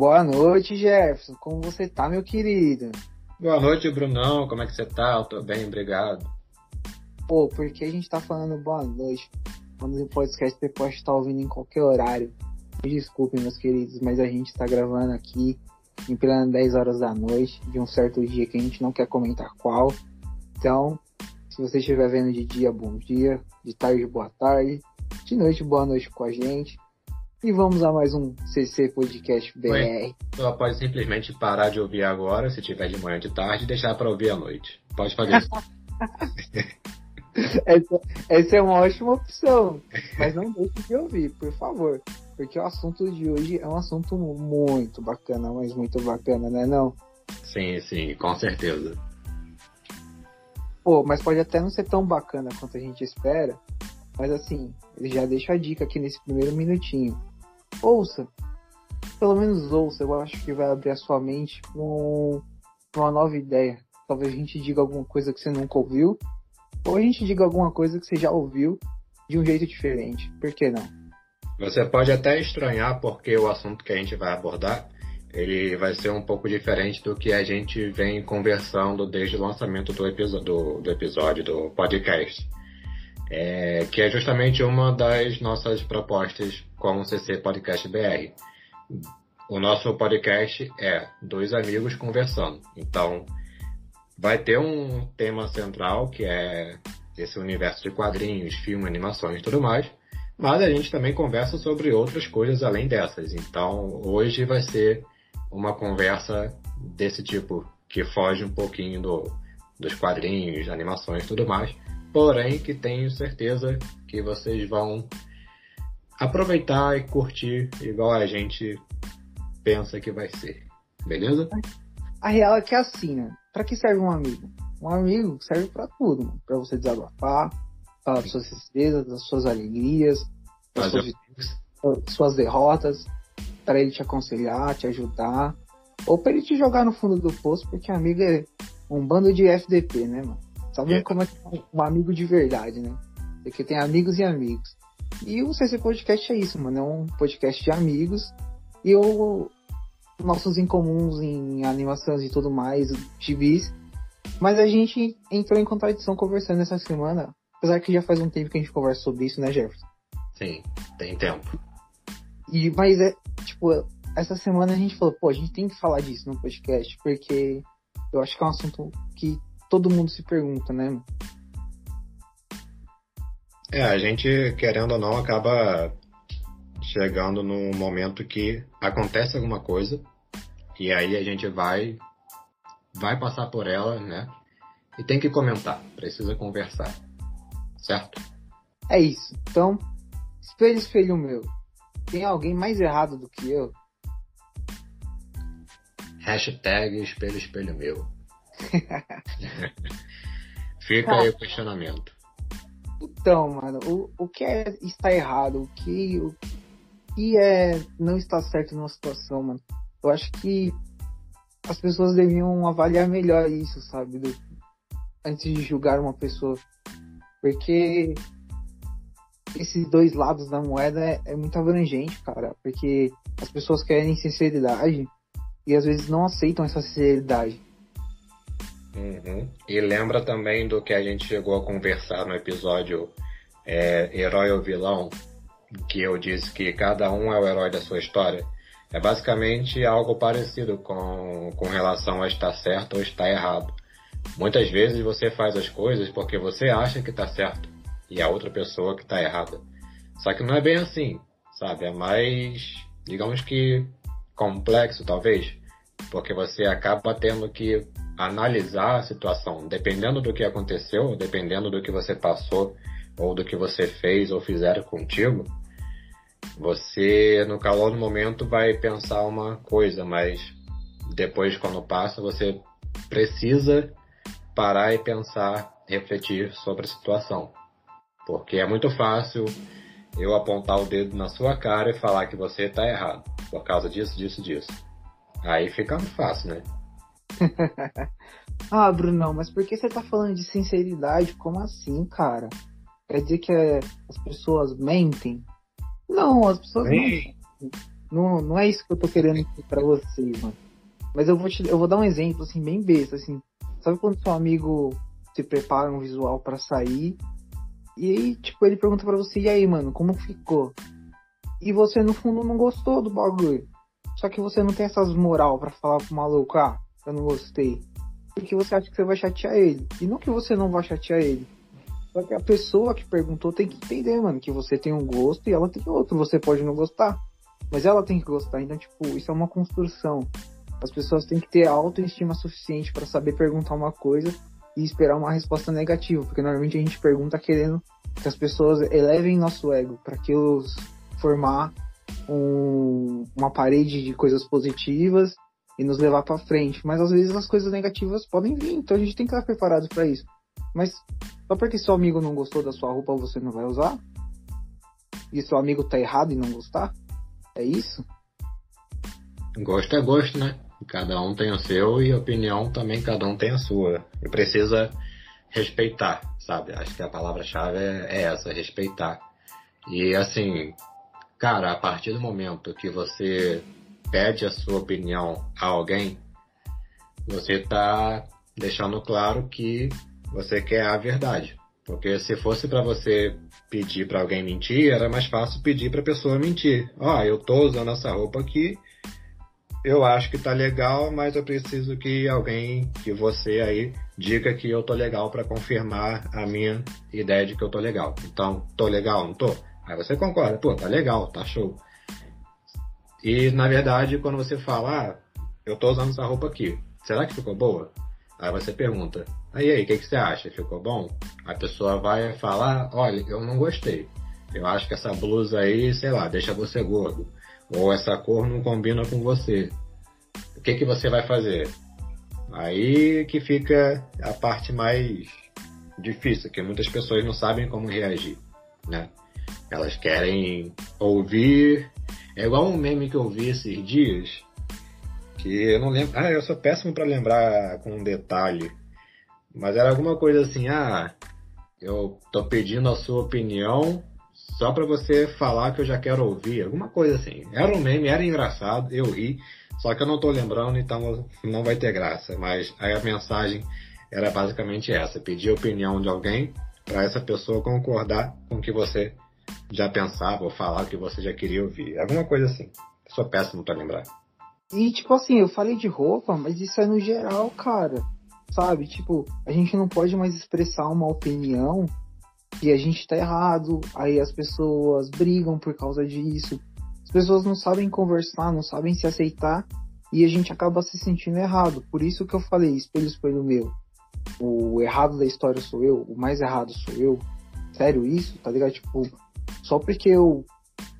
Boa noite, Jefferson. Como você tá, meu querido? Boa noite, Brunão. Como é que você tá? Eu tô bem, obrigado. Pô, porque a gente tá falando boa noite quando o podcast você pode estar ouvindo em qualquer horário. Me desculpem, meus queridos, mas a gente tá gravando aqui em plena 10 horas da noite, de um certo dia que a gente não quer comentar qual. Então, se você estiver vendo de dia, bom dia, de tarde, boa tarde, de noite, boa noite com a gente. E vamos a mais um CC Podcast BR. Só pode simplesmente parar de ouvir agora, se tiver de manhã de tarde, e deixar para ouvir à noite. Pode fazer isso. essa, essa, é uma ótima opção. Mas não deixe de ouvir, por favor. Porque o assunto de hoje é um assunto muito bacana, mas muito bacana, né não? Sim, sim, com certeza. Pô, mas pode até não ser tão bacana quanto a gente espera. Mas assim, já deixo a dica aqui nesse primeiro minutinho ouça. Pelo menos ouça, eu acho que vai abrir a sua mente para um, uma nova ideia. Talvez a gente diga alguma coisa que você nunca ouviu, ou a gente diga alguma coisa que você já ouviu de um jeito diferente. Por que não? Você pode até estranhar porque o assunto que a gente vai abordar ele vai ser um pouco diferente do que a gente vem conversando desde o lançamento do, do, do episódio do podcast é, que é justamente uma das nossas propostas como CC Podcast BR. O nosso podcast é dois amigos conversando. Então, vai ter um tema central que é esse universo de quadrinhos, filmes, animações e tudo mais. Mas a gente também conversa sobre outras coisas além dessas. Então, hoje vai ser uma conversa desse tipo, que foge um pouquinho do, dos quadrinhos, animações e tudo mais porém que tenho certeza que vocês vão aproveitar e curtir igual a gente pensa que vai ser. Beleza? A real é que é assim, né? Pra que serve um amigo? Um amigo serve para tudo, mano. Pra você desabafar, falar das suas tristezas, das suas alegrias, das suas, suas derrotas, para ele te aconselhar, te ajudar, ou para ele te jogar no fundo do poço, porque amigo é um bando de FDP, né, mano? Tá vendo é. como é um amigo de verdade, né? Porque tem amigos e amigos. E o CC Podcast é isso, mano. É um podcast de amigos. E o nossos incomuns em animações e tudo mais, gibis. Mas a gente entrou em contradição conversando essa semana. Apesar que já faz um tempo que a gente conversa sobre isso, né, Jefferson? Sim, tem tempo. E, mas é, tipo, essa semana a gente falou, pô, a gente tem que falar disso no podcast, porque eu acho que é um assunto que todo mundo se pergunta, né? É, a gente, querendo ou não, acaba chegando num momento que acontece alguma coisa e aí a gente vai vai passar por ela, né? E tem que comentar, precisa conversar. Certo? É isso. Então, espelho, espelho meu. Tem alguém mais errado do que eu? Hashtag espelho, espelho meu. Fica aí o questionamento. Então, mano, o, o que é está errado? O que, o que é não está certo numa situação, mano? Eu acho que as pessoas deviam avaliar melhor isso, sabe? Do, antes de julgar uma pessoa. Porque esses dois lados da moeda é, é muito abrangente, cara. Porque as pessoas querem sinceridade e às vezes não aceitam essa sinceridade. Uhum. E lembra também do que a gente chegou a conversar no episódio é, Herói ou Vilão, que eu disse que cada um é o herói da sua história. É basicamente algo parecido com, com relação a estar certo ou estar errado. Muitas vezes você faz as coisas porque você acha que está certo e a outra pessoa que está errada. Só que não é bem assim, sabe? É mais, digamos que, complexo talvez, porque você acaba tendo que analisar a situação, dependendo do que aconteceu, dependendo do que você passou, ou do que você fez ou fizeram contigo, você, no calor do momento, vai pensar uma coisa, mas depois, quando passa, você precisa parar e pensar, refletir sobre a situação. Porque é muito fácil eu apontar o dedo na sua cara e falar que você está errado, por causa disso, disso, disso. Aí fica fácil, né? ah, Brunão, mas por que você tá falando de sinceridade? Como assim, cara? Quer dizer que é, as pessoas mentem? Não, as pessoas mentem. não. Não, não é isso que eu tô querendo dizer pra vocês, mano. Mas eu vou, te, eu vou dar um exemplo, assim, bem besta, assim. Sabe quando seu amigo se prepara um visual para sair e aí, tipo, ele pergunta para você, e aí, mano, como ficou? E você, no fundo, não gostou do bagulho. Só que você não tem essas moral para falar pro maluco, ah, eu não gostei. Porque você acha que você vai chatear ele. E não que você não vai chatear ele. Só que a pessoa que perguntou tem que entender, mano, que você tem um gosto e ela tem outro. Você pode não gostar. Mas ela tem que gostar. Então, tipo, isso é uma construção. As pessoas têm que ter autoestima suficiente para saber perguntar uma coisa e esperar uma resposta negativa, porque normalmente a gente pergunta querendo que as pessoas elevem nosso ego para que os formar um, uma parede de coisas positivas e nos levar para frente. Mas às vezes as coisas negativas podem vir, então a gente tem que estar preparado para isso. Mas só porque seu amigo não gostou da sua roupa você não vai usar? E seu amigo tá errado em não gostar? É isso? Gosto é gosto, né? Cada um tem o seu e opinião também cada um tem a sua. E precisa respeitar, sabe? Acho que a palavra-chave é, é essa, respeitar. E assim, cara, a partir do momento que você pede a sua opinião a alguém, você está deixando claro que você quer a verdade. Porque se fosse para você pedir para alguém mentir, era mais fácil pedir para a pessoa mentir. Ó, oh, eu tô usando essa roupa aqui eu acho que tá legal, mas eu preciso que alguém, que você aí, diga que eu tô legal para confirmar a minha ideia de que eu tô legal. Então, tô legal, não tô? Aí você concorda, pô, tá legal, tá show. E na verdade, quando você fala, ah, eu tô usando essa roupa aqui, será que ficou boa? Aí você pergunta, aí aí, o que, que você acha? Ficou bom? A pessoa vai falar, olha, eu não gostei. Eu acho que essa blusa aí, sei lá, deixa você gordo ou essa cor não combina com você. O que, que você vai fazer? Aí que fica a parte mais difícil, que muitas pessoas não sabem como reagir, né? Elas querem ouvir. É igual um meme que eu vi esses dias, que eu não lembro. Ah, eu sou péssimo para lembrar com um detalhe. Mas era alguma coisa assim, ah, eu tô pedindo a sua opinião só para você falar que eu já quero ouvir, alguma coisa assim. Era um meme, era engraçado, eu ri, só que eu não tô lembrando, então não vai ter graça. Mas aí a mensagem era basicamente essa: pedir a opinião de alguém para essa pessoa concordar com o que você já pensava ou falar o que você já queria ouvir. Alguma coisa assim. Sou péssimo para lembrar. E tipo assim, eu falei de roupa, mas isso é no geral, cara. Sabe? Tipo, a gente não pode mais expressar uma opinião que a gente tá errado, aí as pessoas brigam por causa disso. As pessoas não sabem conversar, não sabem se aceitar e a gente acaba se sentindo errado. Por isso que eu falei, espelho, espelho meu. O errado da história sou eu, o mais errado sou eu. Sério isso, tá ligado? Tipo, só porque eu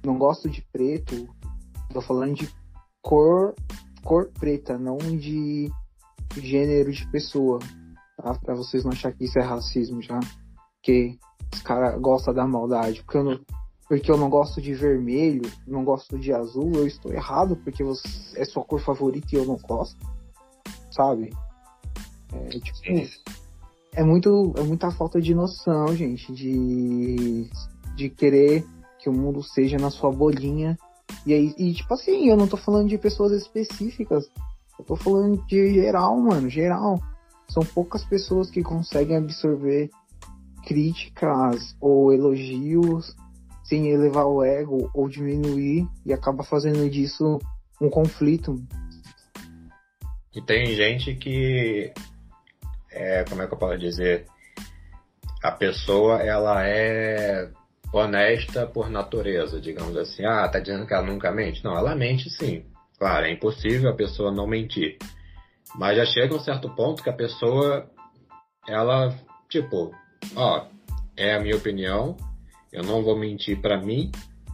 não gosto de preto, tô falando de cor, cor preta, não de gênero de pessoa, tá? Pra vocês não acharem que isso é racismo já. Porque os caras gostam da maldade. Porque eu, não, porque eu não gosto de vermelho, não gosto de azul, eu estou errado porque você, é sua cor favorita e eu não gosto. Sabe? É, tipo, é, muito, é muita falta de noção, gente, de, de querer que o mundo seja na sua bolinha. E aí, e tipo assim, eu não tô falando de pessoas específicas. Eu tô falando de geral, mano, geral. São poucas pessoas que conseguem absorver críticas ou elogios sem elevar o ego ou diminuir e acaba fazendo disso um conflito. E tem gente que é, como é que eu posso dizer? A pessoa ela é honesta por natureza, digamos assim. Ah, tá dizendo que ela nunca mente? Não, ela mente sim. Claro, é impossível a pessoa não mentir. Mas já chega um certo ponto que a pessoa, ela, tipo, Ó, é a minha opinião. Eu não vou mentir para mim,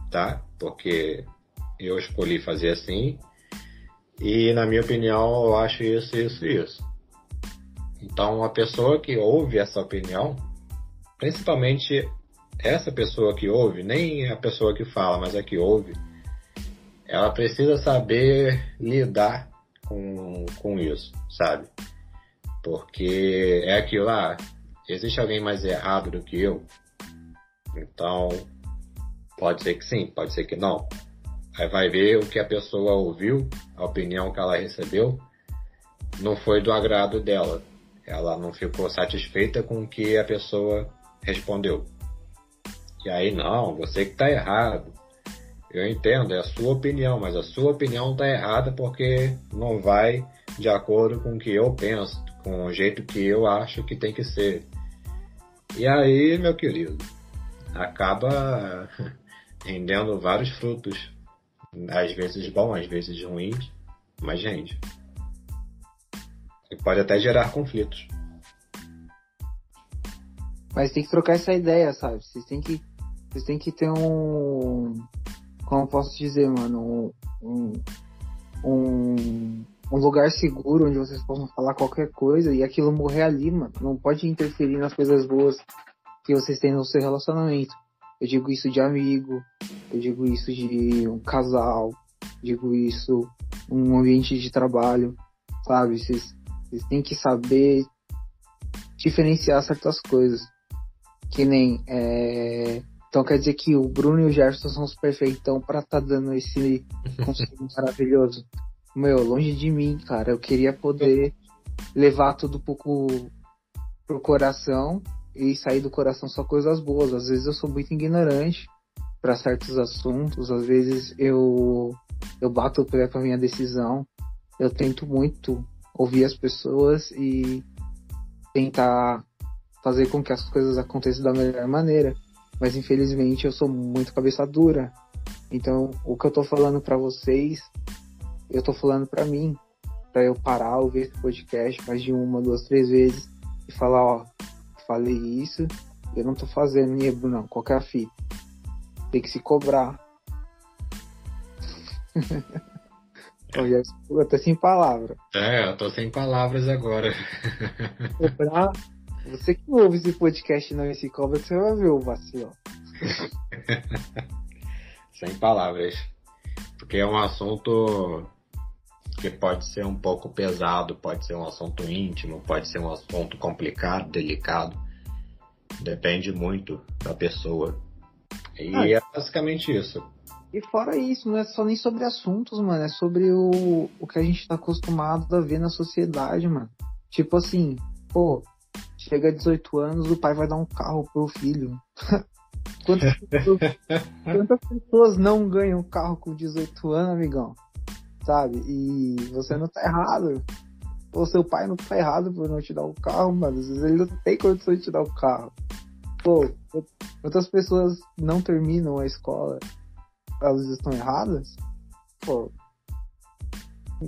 tá? Porque eu escolhi fazer assim. E na minha opinião, eu acho isso, isso, isso. Então, a pessoa que ouve essa opinião, principalmente essa pessoa que ouve, nem a pessoa que fala, mas a que ouve, ela precisa saber lidar com, com isso, sabe? Porque é aquilo lá, ah, existe alguém mais errado do que eu? Então, pode ser que sim, pode ser que não. Aí vai ver o que a pessoa ouviu, a opinião que ela recebeu, não foi do agrado dela. Ela não ficou satisfeita com o que a pessoa respondeu. E aí, não, você que está errado. Eu entendo, é a sua opinião, mas a sua opinião está errada porque não vai de acordo com o que eu penso, com o jeito que eu acho que tem que ser. E aí, meu querido, acaba rendendo vários frutos, às vezes bons, às vezes ruins, mas rende. E pode até gerar conflitos. Mas tem que trocar essa ideia, sabe? Vocês têm que, vocês têm que ter um, como posso dizer, mano, um, um, um lugar seguro onde vocês possam falar qualquer coisa e aquilo morrer ali, mano. Não pode interferir nas coisas boas que vocês têm no seu relacionamento. Eu digo isso de amigo, eu digo isso de um casal, digo isso um ambiente de trabalho, sabe? Vocês, vocês têm que saber diferenciar certas coisas. Que nem. É... Então quer dizer que o Bruno e o Gerson são os perfeitão pra tá dando esse conselho maravilhoso. Meu, longe de mim, cara. Eu queria poder levar tudo pouco pro coração e sair do coração só coisas boas. Às vezes eu sou muito ignorante para certos assuntos, às vezes eu eu bato o pé com a minha decisão. Eu tento muito ouvir as pessoas e tentar fazer com que as coisas aconteçam da melhor maneira. Mas infelizmente eu sou muito cabeça dura. Então, o que eu tô falando para vocês, eu tô falando para mim, para eu parar, ouvir esse podcast mais de uma, duas, três vezes e falar, ó, falei isso, eu não tô fazendo, Nebro, não, qualquer fita. Tem que se cobrar. eu tô sem palavras. É, eu tô sem palavras agora. Cobrar. Você que ouve esse podcast não se cobra, você vai ver o vacilo. sem palavras. Porque é um assunto que pode ser um pouco pesado, pode ser um assunto íntimo, pode ser um assunto complicado, delicado. Depende muito da pessoa. E ah, é basicamente isso. E fora isso, não é só nem sobre assuntos, mano, é sobre o, o que a gente tá acostumado a ver na sociedade, mano. Tipo assim, pô, chega a 18 anos, o pai vai dar um carro pro filho. quantas, pessoas, quantas pessoas não ganham carro com 18 anos, amigão? sabe? E você não tá errado. Ou seu pai não tá errado por não te dar o carro, mano. Às vezes ele não tem condição de te dar o carro. Pô, quantas pessoas não terminam a escola? Elas estão erradas? Pô.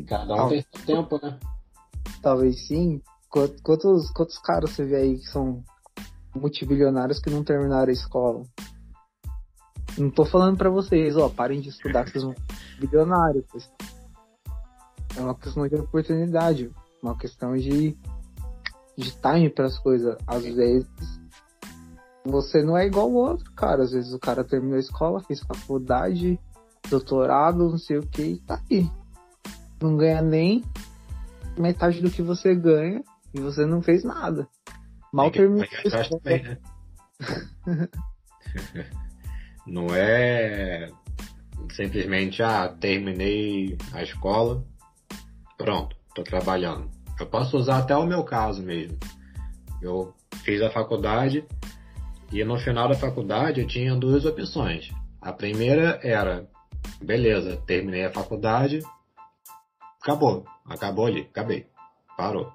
Cada um tem seu tempo, né? Talvez sim. Quantos, quantos caras você vê aí que são multibilionários que não terminaram a escola? Não tô falando para vocês, ó, parem de estudar que vocês vão bilionários. É uma questão de oportunidade, uma questão de, de time para as coisas. Às vezes você não é igual o outro, cara. Às vezes o cara terminou a escola, fez faculdade, doutorado, não sei o que, e tá aí. Não ganha nem metade do que você ganha e você não fez nada. Mal terminou. Né? não é simplesmente, ah, terminei a escola, Pronto, estou trabalhando. Eu posso usar até o meu caso mesmo. Eu fiz a faculdade e no final da faculdade eu tinha duas opções. A primeira era, beleza, terminei a faculdade, acabou, acabou ali, acabei, parou.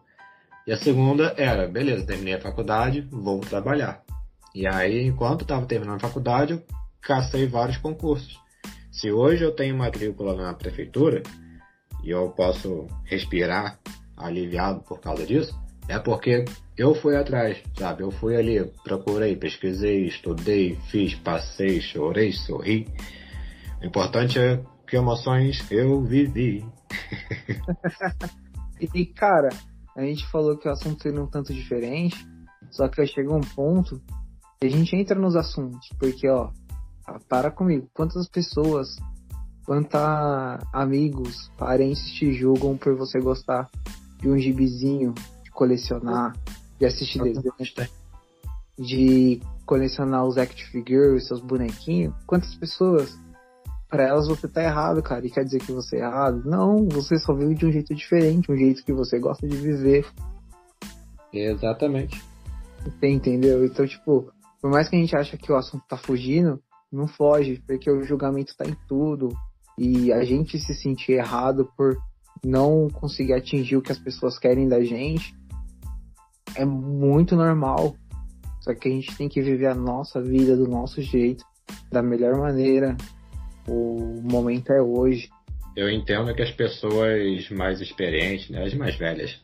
E a segunda era, beleza, terminei a faculdade, vou trabalhar. E aí, enquanto estava terminando a faculdade, eu cacei vários concursos. Se hoje eu tenho matrícula na prefeitura, e eu posso respirar aliviado por causa disso, é porque eu fui atrás, sabe? Eu fui ali, procurei, pesquisei, estudei, fiz, passei, chorei, sorri. O importante é que emoções eu vivi. e cara, a gente falou que o assunto seria um tanto diferente, só que chega um ponto que a gente entra nos assuntos, porque ó, para comigo, quantas pessoas Quanta amigos, parentes te julgam por você gostar de um gibizinho, de colecionar, de assistir desenho, de colecionar os act figures, seus bonequinhos. Quantas pessoas pra elas você tá errado, cara, e quer dizer que você é errado. Não, você só vive de um jeito diferente, um jeito que você gosta de viver. Exatamente. Você entendeu? Então, tipo, por mais que a gente ache que o assunto tá fugindo, não foge, porque o julgamento tá em tudo. E a gente se sentir errado por não conseguir atingir o que as pessoas querem da gente é muito normal. Só que a gente tem que viver a nossa vida do nosso jeito, da melhor maneira. O momento é hoje. Eu entendo que as pessoas mais experientes, né, as mais velhas,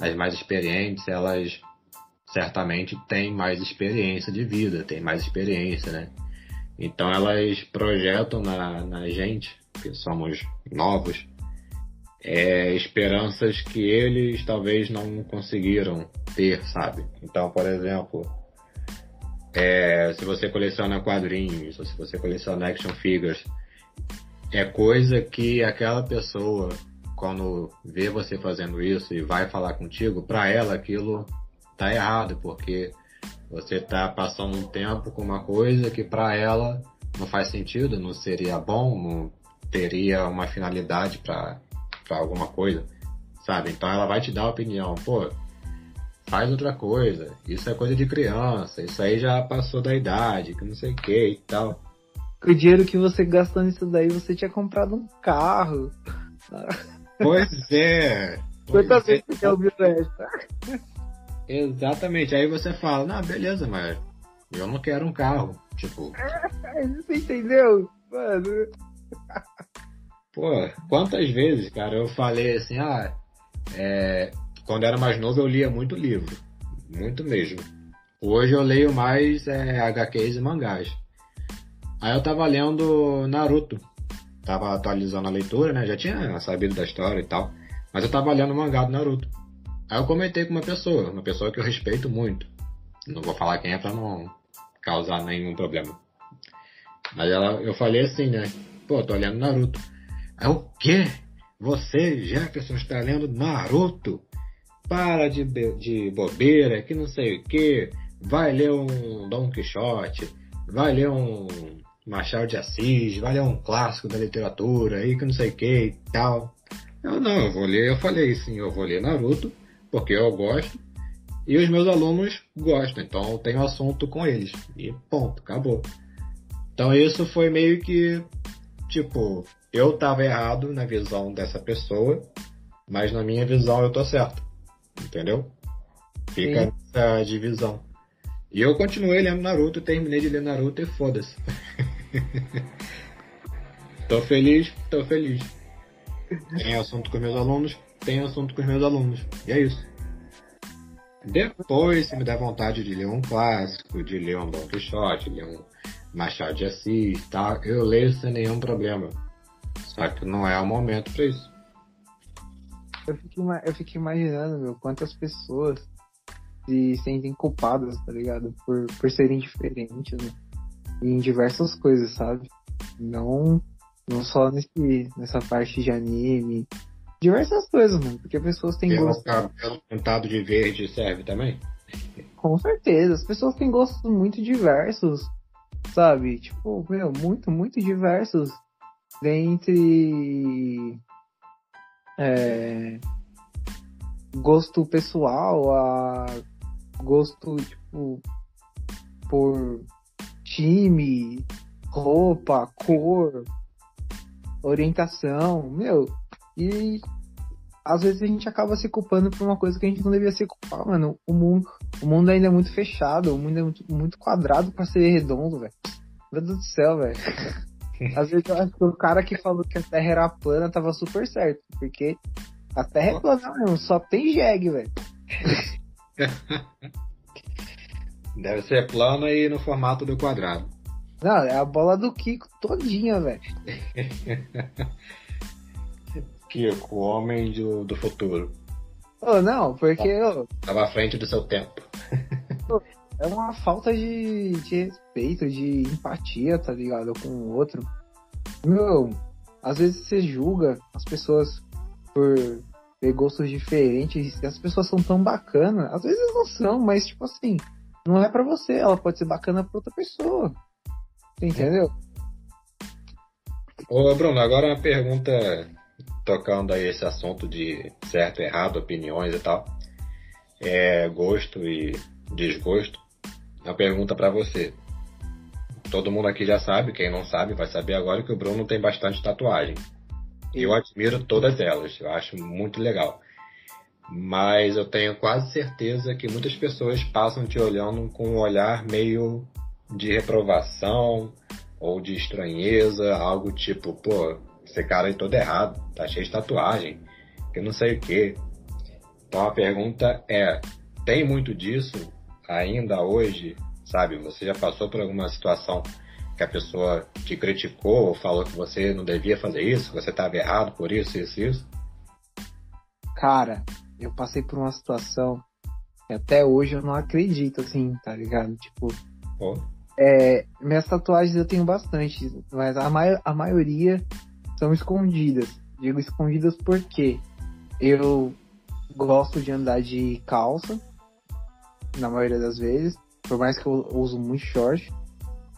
as mais experientes, elas certamente têm mais experiência de vida, têm mais experiência, né? Então elas projetam na, na gente, que somos novos, é, esperanças que eles talvez não conseguiram ter, sabe? Então, por exemplo, é, se você coleciona quadrinhos, ou se você coleciona action figures, é coisa que aquela pessoa, quando vê você fazendo isso e vai falar contigo, para ela aquilo tá errado, porque você tá passando um tempo com uma coisa que para ela não faz sentido, não seria bom, não teria uma finalidade para alguma coisa, sabe? Então ela vai te dar opinião, pô, faz outra coisa, isso é coisa de criança, isso aí já passou da idade, que não sei o que e tal. Com o dinheiro que você gastou nisso daí, você tinha comprado um carro. Pois é. Quantas vezes você ouviu essa? Exatamente. Aí você fala, não, beleza, mas eu não quero um carro. Tipo. Você entendeu? Mano. Pô, quantas vezes, cara, eu falei assim, ah, é, quando era mais novo eu lia muito livro. Muito mesmo. Hoje eu leio mais é, HQs e mangás. Aí eu tava lendo Naruto. Tava atualizando a leitura, né? Já tinha sabido da história e tal. Mas eu tava lendo o mangá do Naruto. Aí eu comentei com uma pessoa, uma pessoa que eu respeito muito. Não vou falar quem é pra não causar nenhum problema. Mas ela, eu falei assim, né? Pô, tô lendo Naruto. Aí o quê? Você, Jefferson, está lendo Naruto? Para de, de bobeira, que não sei o que. Vai ler um Don Quixote, vai ler um Machado de Assis, vai ler um clássico da literatura aí que não sei o que e tal. Eu não, eu vou ler, eu falei sim, eu vou ler Naruto porque eu gosto e os meus alunos gostam, então eu tenho assunto com eles. E ponto, acabou. Então isso foi meio que, tipo, eu tava errado na visão dessa pessoa, mas na minha visão eu tô certo. Entendeu? Fica Sim. essa divisão. E eu continuei lendo Naruto, terminei de ler Naruto e foda-se. tô feliz, tô feliz. Tem assunto com meus alunos, tenho assunto com os meus alunos. E é isso. Depois, se me der vontade de ler um clássico, de ler um Don Quixote, ler um Machado de Assis, tá? eu leio sem nenhum problema. Só que não é o momento para isso. Eu fico, eu fico imaginando, meu, quantas pessoas se sentem culpadas, tá ligado? Por, por serem diferentes, né? Em diversas coisas, sabe? Não, não só nesse, nessa parte de anime, diversas coisas, mano. Porque pessoas têm gosto. O cabelo pintado de verde serve também? Com certeza. As pessoas têm gostos muito diversos, sabe? Tipo, meu, muito, muito diversos. Dentre. É, gosto pessoal a gosto, tipo, por time, roupa, cor, orientação, meu, e às vezes a gente acaba se culpando por uma coisa que a gente não devia se culpar, mano. O mundo, o mundo ainda é muito fechado, o mundo é muito, muito quadrado para ser redondo, velho. Meu Deus do céu, velho. Às vezes eu acho que o cara que falou que a Terra era plana tava super certo, porque a Terra é plana mesmo, só tem jegue, velho. Deve ser plana e no formato do quadrado. Não, é a bola do Kiko todinha, velho. Kiko, o homem do, do futuro. Oh, não, porque eu. Tava à frente do seu tempo. É uma falta de, de respeito, de empatia, tá ligado? Com o outro. Meu, às vezes você julga as pessoas por ter gostos diferentes. E as pessoas são tão bacanas. Às vezes não são, mas tipo assim, não é para você. Ela pode ser bacana pra outra pessoa. Entendeu? Ô, Bruno, agora uma pergunta tocando aí esse assunto de certo, errado, opiniões e tal. É, gosto e desgosto. Uma pergunta para você. Todo mundo aqui já sabe, quem não sabe vai saber agora que o Bruno tem bastante tatuagem. Eu admiro todas elas, eu acho muito legal. Mas eu tenho quase certeza que muitas pessoas passam te olhando com um olhar meio de reprovação ou de estranheza, algo tipo, pô, esse cara aí todo errado, tá cheio de tatuagem, que não sei o que. Então a pergunta é, tem muito disso ainda hoje, sabe? Você já passou por alguma situação que a pessoa te criticou ou falou que você não devia fazer isso, que você estava errado por isso, isso, isso? Cara, eu passei por uma situação que até hoje eu não acredito, assim, tá ligado? Tipo, oh. é, minhas tatuagens eu tenho bastante, mas a, mai a maioria são escondidas. Digo escondidas porque eu gosto de andar de calça, na maioria das vezes, por mais que eu uso muito short.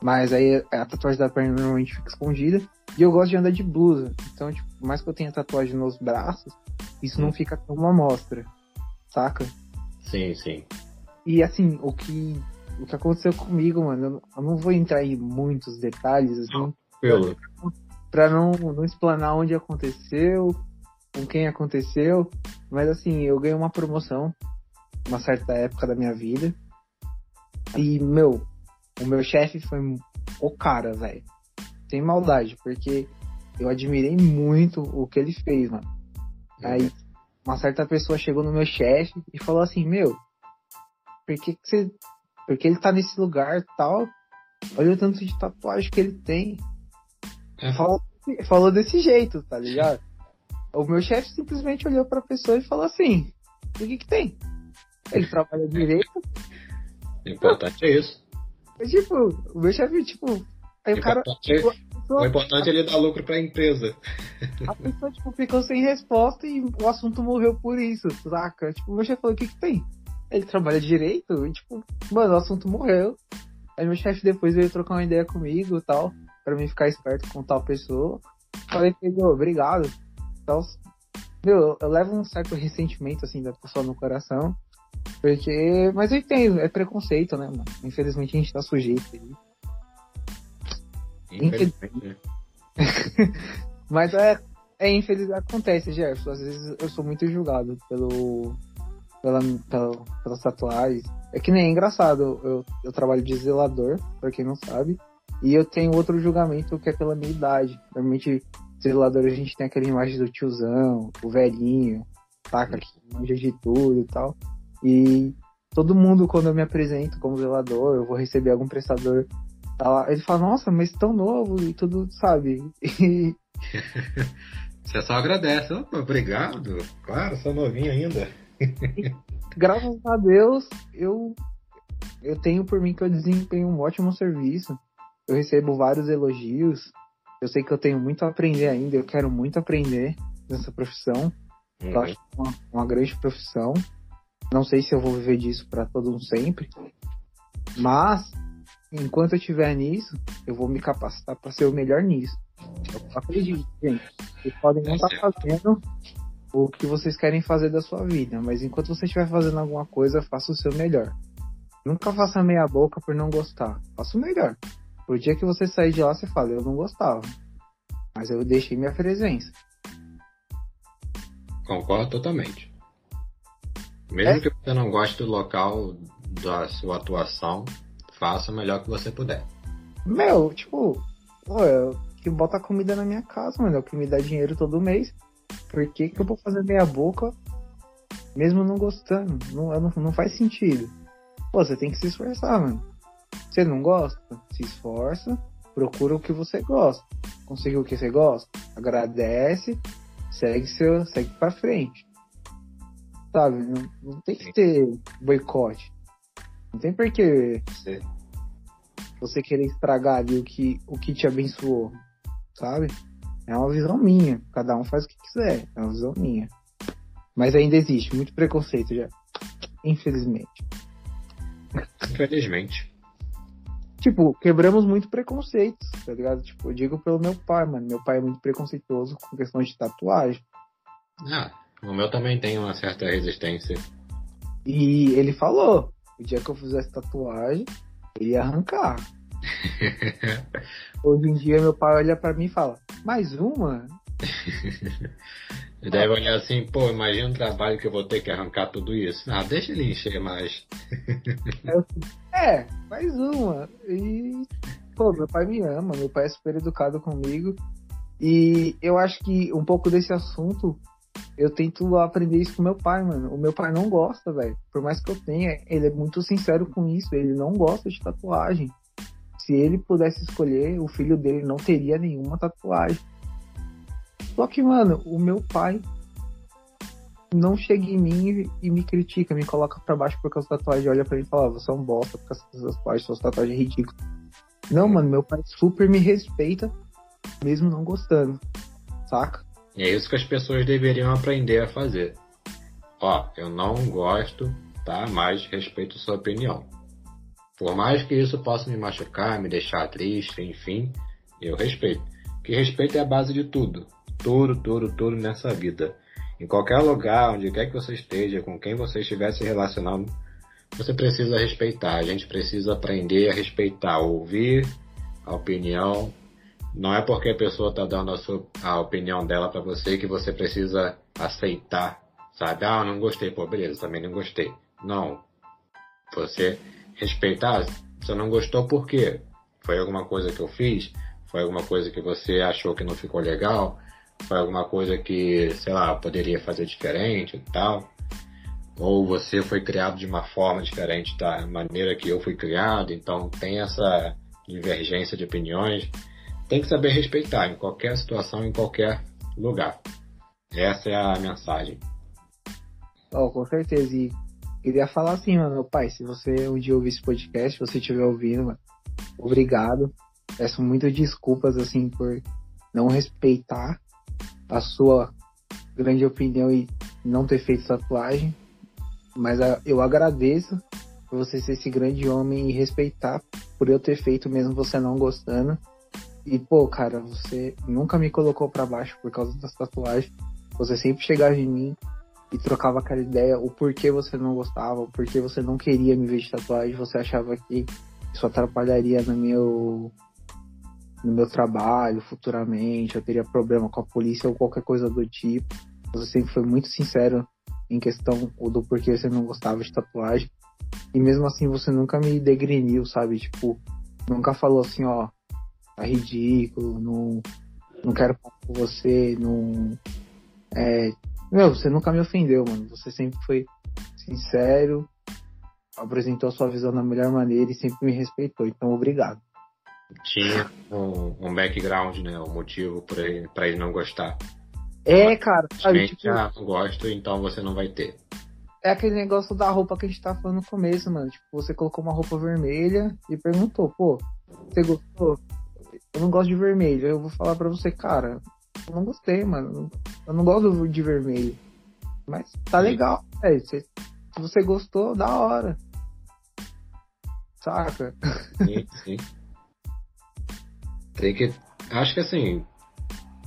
Mas aí a tatuagem da perna normalmente fica escondida. E eu gosto de andar de blusa. Então, tipo, por mais que eu tenha tatuagem nos braços, isso não fica como uma mostra. Saca? Sim, sim. E assim, o que, o que aconteceu comigo, mano, eu não vou entrar em muitos detalhes, assim. Pelo. Pra não, não explanar onde aconteceu, com quem aconteceu. Mas assim, eu ganhei uma promoção uma certa época da minha vida. E, meu, o meu chefe foi o cara, velho. Sem maldade, porque eu admirei muito o que ele fez, mano. Aí uma certa pessoa chegou no meu chefe e falou assim, meu, por que, que você. Porque ele tá nesse lugar tal. Olha o tanto de tatuagem que ele tem. É. Falou, falou desse jeito, tá ligado? o meu chefe simplesmente olhou pra pessoa e falou assim, o que que tem? Ele trabalha direito. O importante é isso. Tipo, o meu chefe, tipo. Aí o, o cara. Tipo, pessoa, o importante é ele dar lucro pra empresa. A pessoa, tipo, ficou sem resposta e o assunto morreu por isso, saca? Tipo, o meu chefe falou: o que que tem? Ele trabalha direito e, tipo, mano, o assunto morreu. Aí meu chefe depois veio trocar uma ideia comigo e tal, pra mim ficar esperto com tal pessoa. Falei, obrigado. Então, meu, eu levo um certo ressentimento, assim, da pessoa no coração. Porque. Mas eu entendo, é preconceito, né, mano? Infelizmente a gente tá sujeito aí. Infelizmente. mas é. É infeliz, acontece, Gerson. Às vezes eu sou muito julgado pelo. Pela, pela, pelas tatuagens. É que nem é engraçado, eu, eu trabalho de zelador, pra quem não sabe. E eu tenho outro julgamento que é pela minha idade. Normalmente, zelador a gente tem aquela imagem do tiozão, o velhinho, taca que manja de tudo e tal. E todo mundo, quando eu me apresento como zelador, eu vou receber algum prestador, tá ele fala, nossa, mas tão novo e tudo, sabe? E... Você só agradece. Opa, obrigado. Claro, sou novinho ainda. graças a Deus, eu, eu tenho por mim que eu desempenho um ótimo serviço. Eu recebo vários elogios. Eu sei que eu tenho muito a aprender ainda. Eu quero muito aprender nessa profissão. Uhum. Eu acho uma, uma grande profissão. Não sei se eu vou viver disso para todo um sempre, mas enquanto eu estiver nisso, eu vou me capacitar para ser o melhor nisso. Eu acredito, gente. Vocês podem não estar tá fazendo o que vocês querem fazer da sua vida, mas enquanto você estiver fazendo alguma coisa, faça o seu melhor. Nunca faça meia boca por não gostar. Faça o melhor. Pro dia que você sair de lá, você fala, eu não gostava. Mas eu deixei minha presença. Concordo totalmente. Mesmo é? que você não goste do local da sua atuação, faça o melhor que você puder. Meu, tipo, pô, eu que bota comida na minha casa, mano, é o que me dá dinheiro todo mês. Por que, que eu vou fazer meia boca mesmo não gostando? Não, não, não faz sentido. Pô, você tem que se esforçar, mano. Você não gosta? Se esforça, procura o que você gosta. Conseguiu o que você gosta? Agradece, segue seu, segue para frente sabe? Não, não tem que ter boicote. Não tem por que você querer estragar ali o que, o que te abençoou, sabe? É uma visão minha. Cada um faz o que quiser. É uma visão minha. Mas ainda existe muito preconceito já. Infelizmente. Infelizmente. tipo, quebramos muito preconceitos, tá ligado? Tipo, eu digo pelo meu pai, mano. Meu pai é muito preconceituoso com questão de tatuagem. Ah, o meu também tem uma certa resistência. E ele falou, o dia que eu fizesse tatuagem, ele ia arrancar. Hoje em dia meu pai olha pra mim e fala, mais uma? Ele deve olhar assim, pô, imagina o trabalho que eu vou ter que arrancar tudo isso. Ah, deixa ele encher mais. é, mais uma. E, pô, meu pai me ama, meu pai é super educado comigo. E eu acho que um pouco desse assunto, eu tento aprender isso com meu pai, mano. O meu pai não gosta, velho. Por mais que eu tenha, ele é muito sincero com isso. Ele não gosta de tatuagem. Se ele pudesse escolher, o filho dele não teria nenhuma tatuagem. Só que, mano, o meu pai não chega em mim e me critica, me coloca pra baixo por causa da tatuagem, olha pra mim e fala, ah, você é um bosta por causa dessas tatuagens, suas tatuagens ridículas. Não, mano, meu pai super me respeita, mesmo não gostando, saca? É isso que as pessoas deveriam aprender a fazer. Ó, eu não gosto, tá? Mas respeito sua opinião. Por mais que isso possa me machucar, me deixar triste, enfim, eu respeito. Que respeito é a base de tudo tudo, tudo, tudo nessa vida. Em qualquer lugar, onde quer que você esteja, com quem você estiver se relacionando, você precisa respeitar. A gente precisa aprender a respeitar, ouvir a opinião. Não é porque a pessoa está dando a, sua, a opinião dela para você que você precisa aceitar, sabe? Ah, não gostei, pô, beleza, também não gostei. Não. Você respeitar, você não gostou por quê? Foi alguma coisa que eu fiz? Foi alguma coisa que você achou que não ficou legal? foi alguma coisa que, sei lá, poderia fazer diferente e tal. Ou você foi criado de uma forma diferente da maneira que eu fui criado, então tem essa divergência de opiniões. Tem que saber respeitar em qualquer situação, em qualquer lugar. Essa é a mensagem. Oh, com certeza. E queria falar assim, mano, meu pai, se você um dia ouvir esse podcast, se você estiver ouvindo, mano, obrigado. Peço muitas desculpas, assim, por não respeitar a sua grande opinião e não ter feito tatuagem. Mas a, eu agradeço por você ser esse grande homem e respeitar por eu ter feito mesmo você não gostando. E, pô, cara, você nunca me colocou para baixo por causa das tatuagens. Você sempre chegava em mim e trocava aquela ideia, o porquê você não gostava, o porquê você não queria me ver de tatuagem, você achava que isso atrapalharia no meu no meu trabalho futuramente, eu teria problema com a polícia ou qualquer coisa do tipo. Você sempre foi muito sincero em questão do porquê você não gostava de tatuagem. E mesmo assim você nunca me degreniu, sabe? Tipo, nunca falou assim, ó, tá ridículo, não, não quero falar com você, não. É. Meu, você nunca me ofendeu, mano. Você sempre foi sincero, apresentou a sua visão da melhor maneira e sempre me respeitou. Então, obrigado tinha um, um background, né? O um motivo para ele, pra ele não gostar. É, Mas, cara. Sabe, tipo, ah, não gosto, então você não vai ter. É aquele negócio da roupa que a gente tá falando no começo, mano. Tipo, você colocou uma roupa vermelha e perguntou, pô, você gostou? Eu não gosto de vermelho. Eu vou falar pra você, cara, eu não gostei, mano. Eu não gosto de vermelho. Mas tá legal, é, se, se você gostou, da hora. Saca? Sim, sim. Tem que. Acho que assim.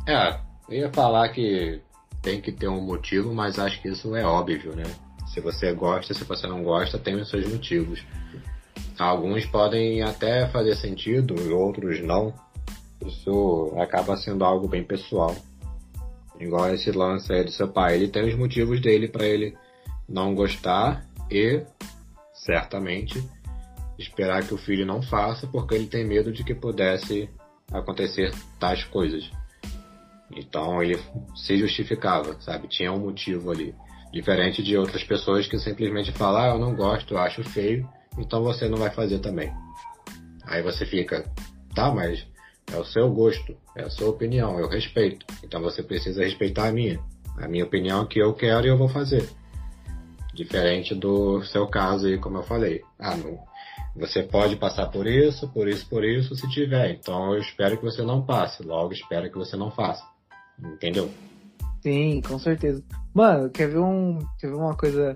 É, eu ia falar que tem que ter um motivo, mas acho que isso é óbvio, né? Se você gosta, se você não gosta, tem os seus motivos. Alguns podem até fazer sentido, outros não. Isso acaba sendo algo bem pessoal. Igual esse lance aí do seu pai. Ele tem os motivos dele para ele não gostar e, certamente, esperar que o filho não faça porque ele tem medo de que pudesse acontecer tais coisas. Então ele se justificava, sabe? Tinha um motivo ali. Diferente de outras pessoas que simplesmente falam, ah, eu não gosto, eu acho feio, então você não vai fazer também. Aí você fica, tá, mas é o seu gosto, é a sua opinião, eu respeito. Então você precisa respeitar a minha. A minha opinião é que eu quero e eu vou fazer. Diferente do seu caso aí, como eu falei. Ah, não, você pode passar por isso, por isso, por isso, se tiver. Então eu espero que você não passe. Logo, espero que você não faça. Entendeu? Sim, com certeza. Mano, quer ver, um, quer ver uma coisa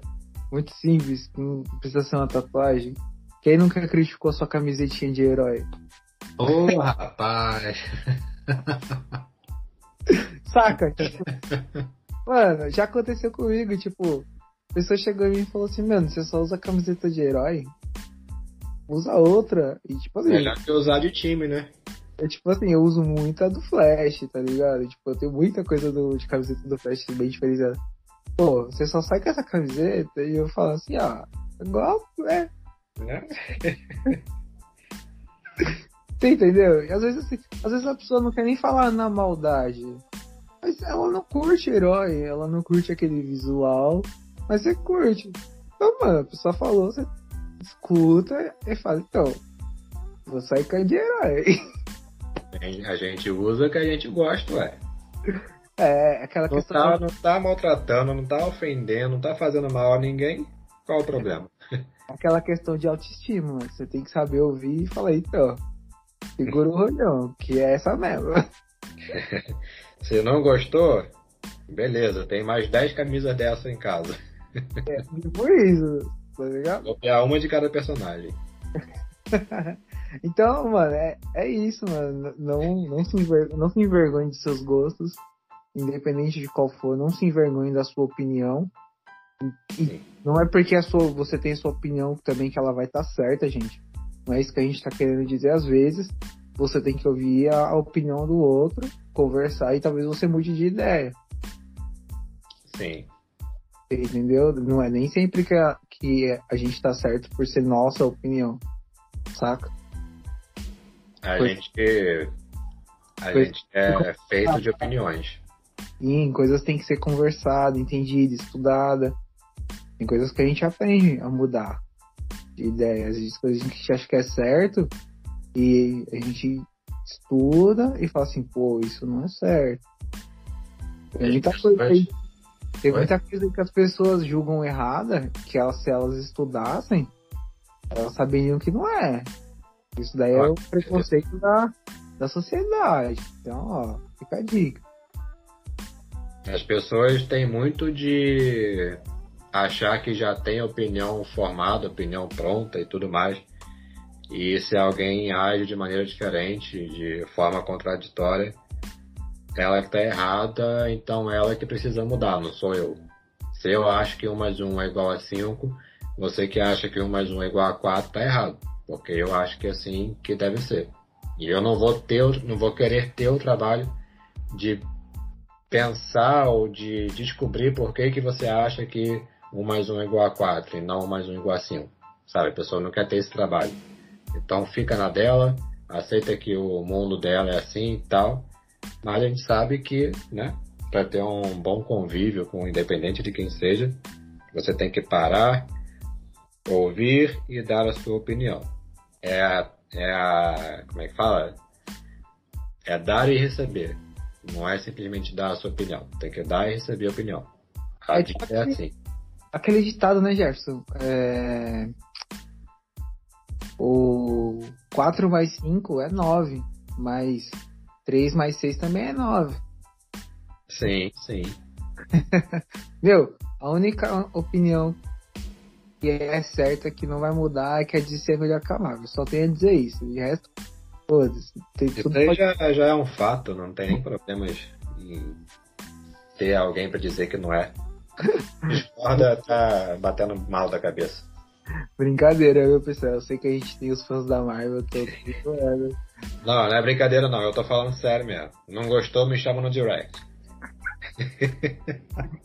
muito simples, que não precisa ser uma tatuagem? Quem nunca criticou sua camisetinha de herói? Ô, oh, rapaz! Saca? Tipo, mano, já aconteceu comigo, tipo, a pessoa chegou em mim e falou assim, mano, você só usa camiseta de herói? Usa outra. E tipo assim. Melhor que usar de time, né? É tipo assim, eu uso muito a do Flash, tá ligado? Tipo, eu tenho muita coisa do, de camiseta do Flash bem diferenciada. Pô, você só sai com essa camiseta e eu falo assim, ah, igual, é. Você entendeu? E às vezes assim, às vezes a pessoa não quer nem falar na maldade. Mas ela não curte herói, ela não curte aquele visual, mas você curte. Então, mano, a pessoa falou, você escuta e fala, então, vou sair com de herói. A gente usa o que a gente gosta, ué. É, aquela não questão. Tá, não tá maltratando, não tá ofendendo, não tá fazendo mal a ninguém. Qual o problema? Aquela questão de autoestima, você tem que saber ouvir e falar, então, segura o rolhão, que é essa mesmo. Se não gostou, beleza, tem mais 10 camisas dessa em casa. É, tipo isso, tá ligado? Vou pegar uma de cada personagem. então, mano, é, é isso, mano. Não, não, se enver, não se envergonhe de seus gostos, independente de qual for, não se envergonhe da sua opinião. E não é porque a sua, você tem a sua opinião também que ela vai estar tá certa, gente. Não é isso que a gente está querendo dizer. Às vezes, você tem que ouvir a, a, opinião do outro, conversar e talvez você mude de ideia. Sim. Entendeu? Não é nem sempre que a, que a gente está certo por ser nossa opinião. Saca? A gente. A gente é feito de opiniões. Sim, coisas têm que ser conversadas, entendidas, estudadas. Tem coisas que a gente aprende a mudar de ideias, de coisas que a gente acha que é certo e a gente estuda e fala assim, pô, isso não é certo. Tem muita coisa aí, tem muita coisa que as pessoas julgam errada, que elas, se elas estudassem, elas saberiam que não é. Isso daí é o preconceito da, da sociedade. Então, ó, fica a dica. As pessoas têm muito de achar que já tem opinião formada, opinião pronta e tudo mais. E se alguém age de maneira diferente, de forma contraditória, ela está errada, então ela que precisa mudar, não sou eu. Se eu acho que 1 mais 1 é igual a 5, você que acha que 1 mais 1 é igual a 4 está errado. Porque eu acho que é assim que deve ser. E eu não vou ter, não vou querer ter o trabalho de pensar ou de descobrir por que, que você acha que 1 mais 1 é igual a 4 e não 1 mais 1 é igual a 5. Sabe? A pessoa não quer ter esse trabalho. Então fica na dela, aceita que o mundo dela é assim e tal. Mas a gente sabe que, né, para ter um bom convívio com independente de quem seja, você tem que parar, ouvir e dar a sua opinião. É a, é a como é que fala? É dar e receber. Não é simplesmente dar a sua opinião. Tem que dar e receber a opinião. A é, é assim aquele ditado, né, Jefferson? É... O 4 mais 5 é 9, mas 3 mais 6 também é 9. Sim, sim. Meu, a única opinião que é certa que não vai mudar é que é de ser melhor Camargo. Só tenho a dizer isso. De resto, foda-se. Isso aí pode... já, já é um fato, não tem nem problemas em ter alguém para dizer que não é. Discorda, tá batendo mal da cabeça. Brincadeira, viu, pessoal? Eu sei que a gente tem os fãs da Marvel todos. não, não é brincadeira não, eu tô falando sério mesmo. Não gostou, me chama no direct.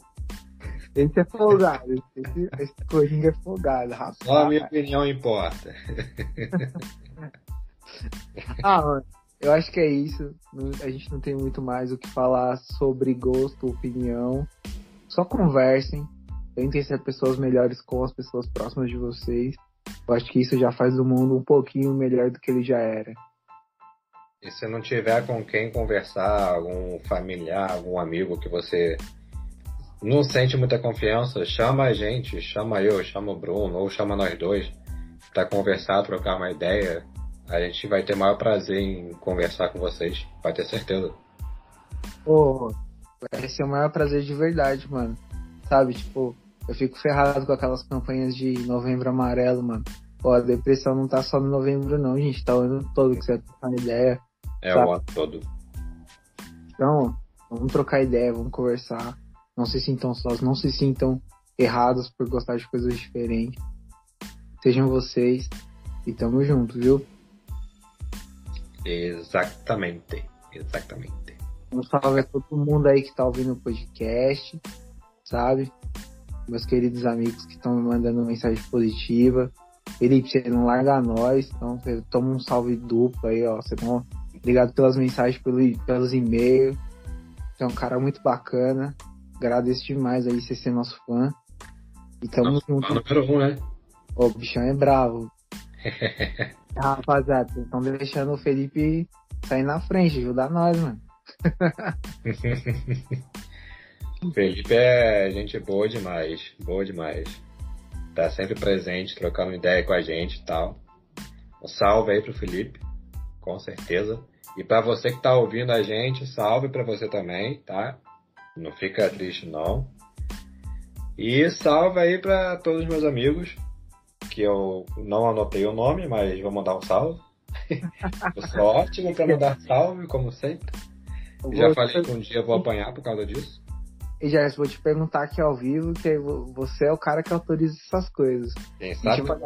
Esse é folgado, esse, esse Coringa é folgado, rapaz. Só a minha opinião importa. ah, mano, eu acho que é isso. A gente não tem muito mais o que falar sobre gosto, opinião. Só conversem, tentem ser pessoas melhores com as pessoas próximas de vocês. Eu acho que isso já faz o mundo um pouquinho melhor do que ele já era. E se não tiver com quem conversar, algum familiar, algum amigo que você não sente muita confiança, chama a gente, chama eu, chama o Bruno, ou chama nós dois, para conversar, trocar uma ideia. A gente vai ter maior prazer em conversar com vocês, pode ter certeza. Oh, Vai ser o maior prazer de verdade, mano. Sabe, tipo, eu fico ferrado com aquelas campanhas de novembro amarelo, mano. Ó, a depressão não tá só no novembro, não, gente. Tá o ano todo que você tá ideia. É sabe? o ano todo. Então, vamos trocar ideia, vamos conversar. Não se sintam sós, não se sintam errados por gostar de coisas diferentes. Sejam vocês e tamo junto, viu? Exatamente. Exatamente. Um salve a todo mundo aí que tá ouvindo o podcast, sabe? Meus queridos amigos que estão me mandando mensagem positiva. Felipe, você não larga nós, então toma um salve duplo aí, ó. Você não... Obrigado pelas mensagens, pelo, pelos e-mails. Você é um cara muito bacana. Agradeço demais aí você ser nosso fã. E tamo nosso junto. Número um, né? o bichão é bravo. Rapaziada, vocês estão deixando o Felipe sair na frente, ajudar nós, mano. Felipe é gente boa demais, boa demais. Tá sempre presente, trocando ideia com a gente e tal. Um salve aí pro Felipe, com certeza. E para você que tá ouvindo a gente, salve para você também, tá? Não fica triste não. E salve aí para todos os meus amigos, que eu não anotei o nome, mas vou mandar um salve. eu sou ótimo para mandar salve, como sempre. Já falei que um dia eu vou apanhar por causa disso. E já vou te perguntar aqui ao vivo, que você é o cara que autoriza essas coisas. Quem sabe a gente, vai,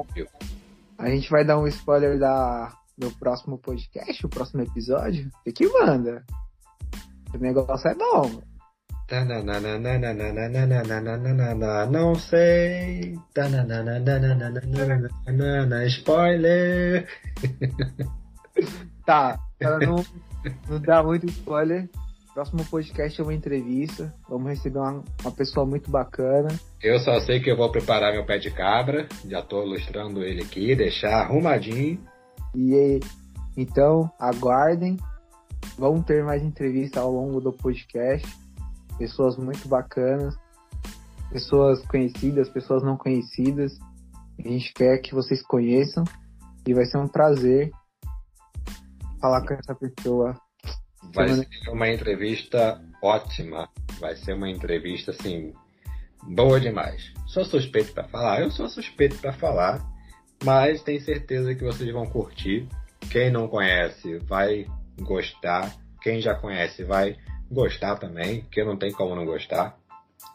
a gente vai dar um spoiler da, do próximo podcast, o próximo episódio. O que manda? O negócio é bom. Não sei. Spoiler. Tá, para não, não dar muito spoiler, próximo podcast é uma entrevista. Vamos receber uma, uma pessoa muito bacana. Eu só sei que eu vou preparar meu pé de cabra. Já estou ilustrando ele aqui, deixar arrumadinho. E então, aguardem. Vamos ter mais entrevistas ao longo do podcast. Pessoas muito bacanas, pessoas conhecidas, pessoas não conhecidas. A gente quer que vocês conheçam e vai ser um prazer falar com essa pessoa. Vai ser uma entrevista ótima. Vai ser uma entrevista assim boa demais. Sou suspeito para falar, eu sou suspeito para falar, mas tenho certeza que vocês vão curtir. Quem não conhece vai gostar. Quem já conhece vai gostar também, que não tem como não gostar.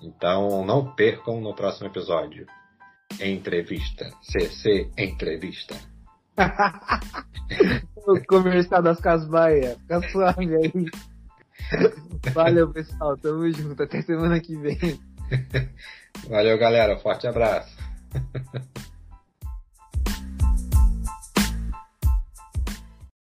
Então não percam no próximo episódio. Entrevista. CC Entrevista. o comercial das Casas Bahia. Fica suave aí. Valeu, pessoal. Tamo junto. Até semana que vem. Valeu, galera. Forte abraço.